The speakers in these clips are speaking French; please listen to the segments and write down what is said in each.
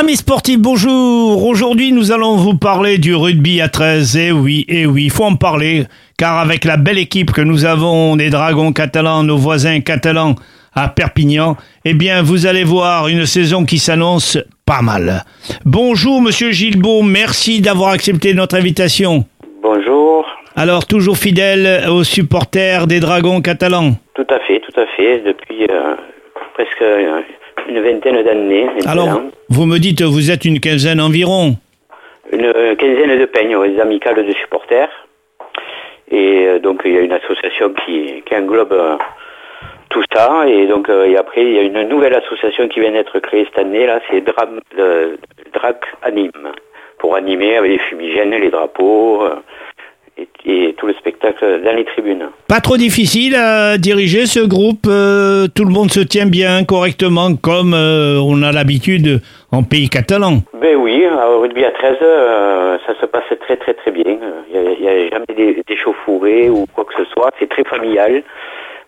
Amis sportifs, bonjour. Aujourd'hui, nous allons vous parler du rugby à 13. Et oui, et oui, il faut en parler, car avec la belle équipe que nous avons des Dragons catalans, nos voisins catalans à Perpignan, eh bien, vous allez voir une saison qui s'annonce pas mal. Bonjour, monsieur Gilbeau, merci d'avoir accepté notre invitation. Bonjour. Alors, toujours fidèle aux supporters des Dragons catalans Tout à fait, tout à fait, depuis euh, presque euh, une vingtaine d'années. Alors, vous me dites, vous êtes une quinzaine environ. Une euh, quinzaine de peignes, des amicales de supporters. Et euh, donc, il y a une association qui, qui englobe euh, tout ça. Et donc, euh, et après, il y a une nouvelle association qui vient d'être créée cette année, là, c'est Drac Anime, pour animer avec les fumigènes, les drapeaux euh, et, tout le spectacle dans les tribunes. Pas trop difficile à diriger ce groupe. euh, tout le monde se tient bien, correctement, comme euh, on a l'habitude en pays catalan. Ben oui, au rugby à 13, euh, ça se passe très très très bien. Il n'y a, jamais des, des chauffourées ou quoi que ce soit. C'est très familial.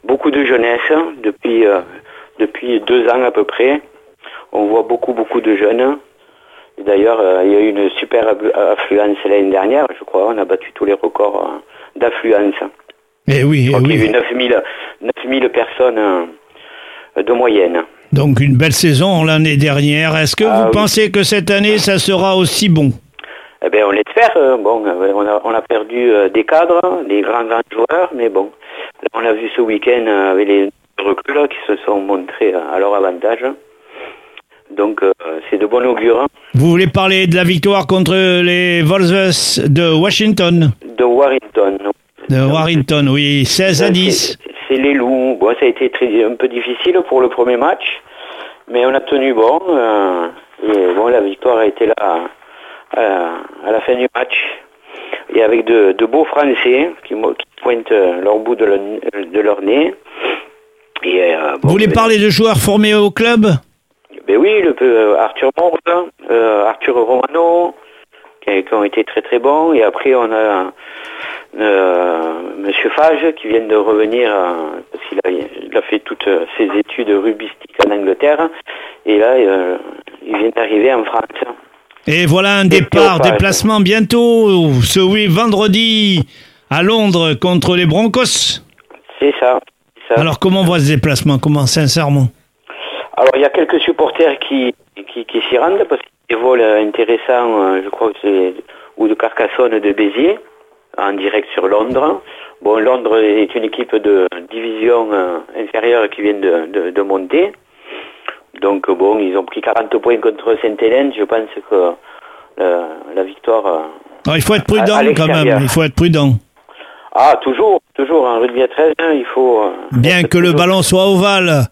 Beaucoup de jeunesse depuis euh, depuis deux ans à peu près. On voit beaucoup beaucoup de jeunes. Et D'ailleurs, euh, il y a eu une super affluence l'année dernière, je crois. On a battu tous les records euh, d'affluence. Eh oui, Je eh qu'il y a oui. eu 9000 9000 personnes euh, de moyenne. Donc une belle saison l'année dernière. Est-ce que Ah vous oui. pensez que cette année, ça sera aussi bon? Eh ben, on l'espère. euh, Bon, on a, on a perdu des cadres, des grands grands joueurs, mais bon, là, on a vu ce week-end avec les recrues là, qui se sont montrés à leur avantage. Donc, euh, c'est de bon augure. Vous voulez parler de la victoire contre les Wolves de Washington De Warrington. De Warrington, oui, 16 à 10. C'est- les loups. Bon, ça a été très, un peu difficile pour le premier match, mais on a tenu bon. euh, et bon, la victoire a été là à, à la fin du match. Et avec de, de beaux Français qui, pointent leur bout de, le- de leur nez. Et, euh, bon, Vous voulez parler de joueurs formés au club? Oui, le, euh, Arthur Morgue, euh, Arthur Romano, qui, qui ont été très très bons. Et après, on a euh, Monsieur Fage qui vient de revenir, euh, parce qu'il a, il a fait toutes ses études rubistiques en Angleterre. Et là, il vient d'arriver en France. Et voilà un départ, déplacement bientôt, ce oui, vendredi à Londres contre les Broncos. C'est ça. ça. Alors comment on voit ce déplacement? Comment sincèrement? Alors, il y a quelques supporters qui, qui, qui s'y rendent parce qu'il y a des vols intéressants, euh, je crois que c'est ou de Carcassonne de Béziers, en direct sur Londres. Bon, Londres est une équipe de division euh, inférieure qui vient de, de, de monter. Donc, bon, ils ont pris 40 points contre Sainte-Hélène. Je pense que euh, la victoire... Alors, Il faut être prudent À- à quand même, il faut être prudent. Ah, toujours, toujours, en rugby à 13, hein, il faut... Bien que le ballon soit ovale.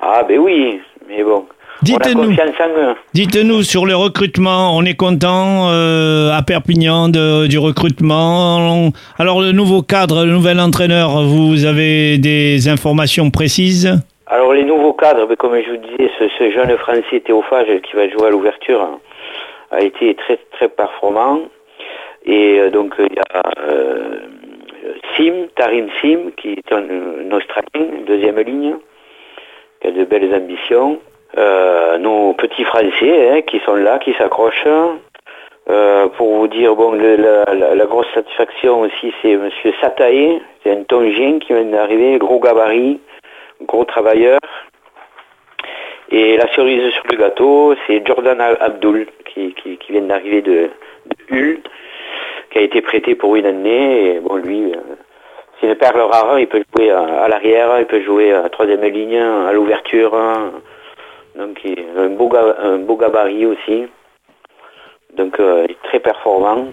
Ah, ben oui, mais bon. Dites-nous. Dites-nous sur le recrutement, on est content euh, à Perpignan de- du recrutement. Alors le nouveau cadre, le nouvel entraîneur, vous avez des informations précises? Alors les nouveaux cadres, ben, comme je vous disais, ce, ce jeune Français Théophage qui va jouer à l'ouverture hein, a été très très performant. Et euh, donc il y a euh, Sim, Tarim Sim, qui est un, un Australien, deuxième ligne, de belles ambitions. Euh, nos petits Français hein, qui sont là, qui s'accrochent. Euh, pour vous dire, bon, la, grosse satisfaction aussi, c'est Monsieur Satae, c'est un Tongien qui vient d'arriver, gros gabarit, gros travailleur. Et la cerise sur le gâteau, c'est Jordan Abdul qui, qui, vient d'arriver de, Hull, qui a été prêté pour une année. Et bon, lui, euh, c'est une perle rare. Il peut jouer à, à l'arrière, il peut jouer à troisième ligne, à l'ouverture. Donc, il a un beau, ga- un beau gabarit aussi. Donc, euh, il est très performant.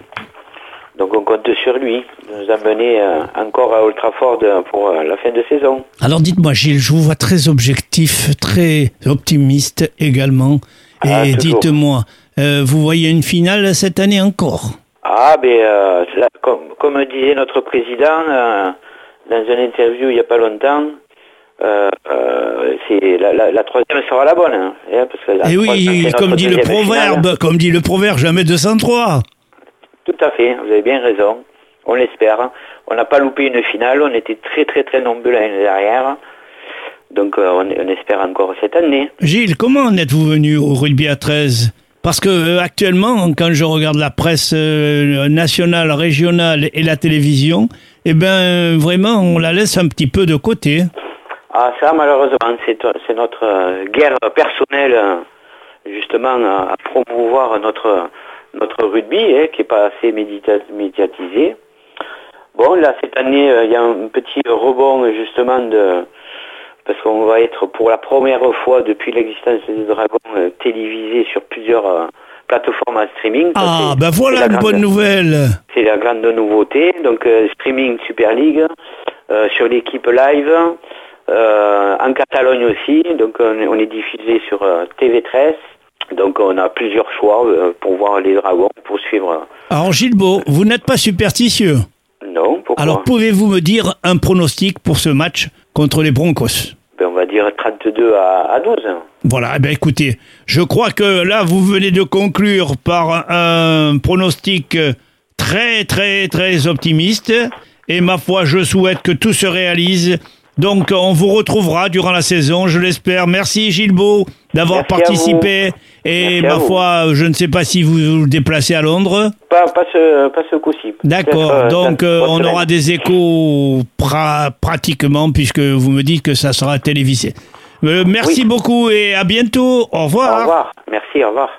Donc, on compte sur lui de nous amener euh, encore à Old Trafford euh, pour euh, la fin de saison. Alors dites-moi Gilles, je vous vois très objectif, très optimiste également. Et Ah, toujours. dites-moi, euh, vous voyez une finale cette année encore? Ah, ben, euh, là, comme, comme disait notre président euh, dans une interview il n'y a pas longtemps, euh, c'est la, la, la troisième sera la bonne. Hein, hein, parce que la Et Eh oui, comme dit le proverbe, finale. comme dit le proverbe, jamais 203. Tout à fait, vous avez bien raison. On l'espère. On n'a pas loupé une finale, on était très très très nombreux l'année dernière. Donc on, on espère encore cette année. Gilles, comment en êtes-vous venu au rugby à 13 Parce que euh, actuellement, quand je regarde la presse euh, nationale, régionale et la télévision, eh ben vraiment, on la laisse un petit peu de côté. Ah ça malheureusement c'est notre euh, guerre personnelle euh, justement à, promouvoir notre notre rugby hein, qui est pas assez médiatisé. Bon là cette année euh, il y a un petit rebond justement de parce qu'on va être pour la première fois depuis l'existence des Dragons euh, télévisé sur plusieurs euh, plateformes à streaming. Ah, ben voilà la une grande- bonne nouvelle. c'est la grande nouveauté. Donc euh, streaming Super League euh, sur l'équipe live, en Catalogne aussi. Donc on est, on est diffusé sur euh, TV13. Donc on a plusieurs choix pour voir les dragons, pour suivre. Alors Beau, vous n'êtes pas superstitieux? Non, pourquoi? Alors pouvez-vous me dire un pronostic pour ce match? Contre les Broncos Ben, On va dire 32 à, à 12. Voilà, eh ben écoutez, je crois que là, vous venez de conclure par un pronostic très, très, très optimiste. Et ma foi, je souhaite que tout se réalise. Donc, on vous retrouvera durant la saison, je l'espère. Merci Beau d'avoir participé. Et Merci ma foi, je ne sais pas si vous vous déplacez à Londres. Pas, pas ce, pas ce coup-ci. D'accord. Euh, Donc, euh, on aura des échos pra- pratiquement, puisque vous me dites que ça sera télévisé. Euh, merci Oui. beaucoup et à bientôt. Au revoir. Au revoir. Merci, au revoir.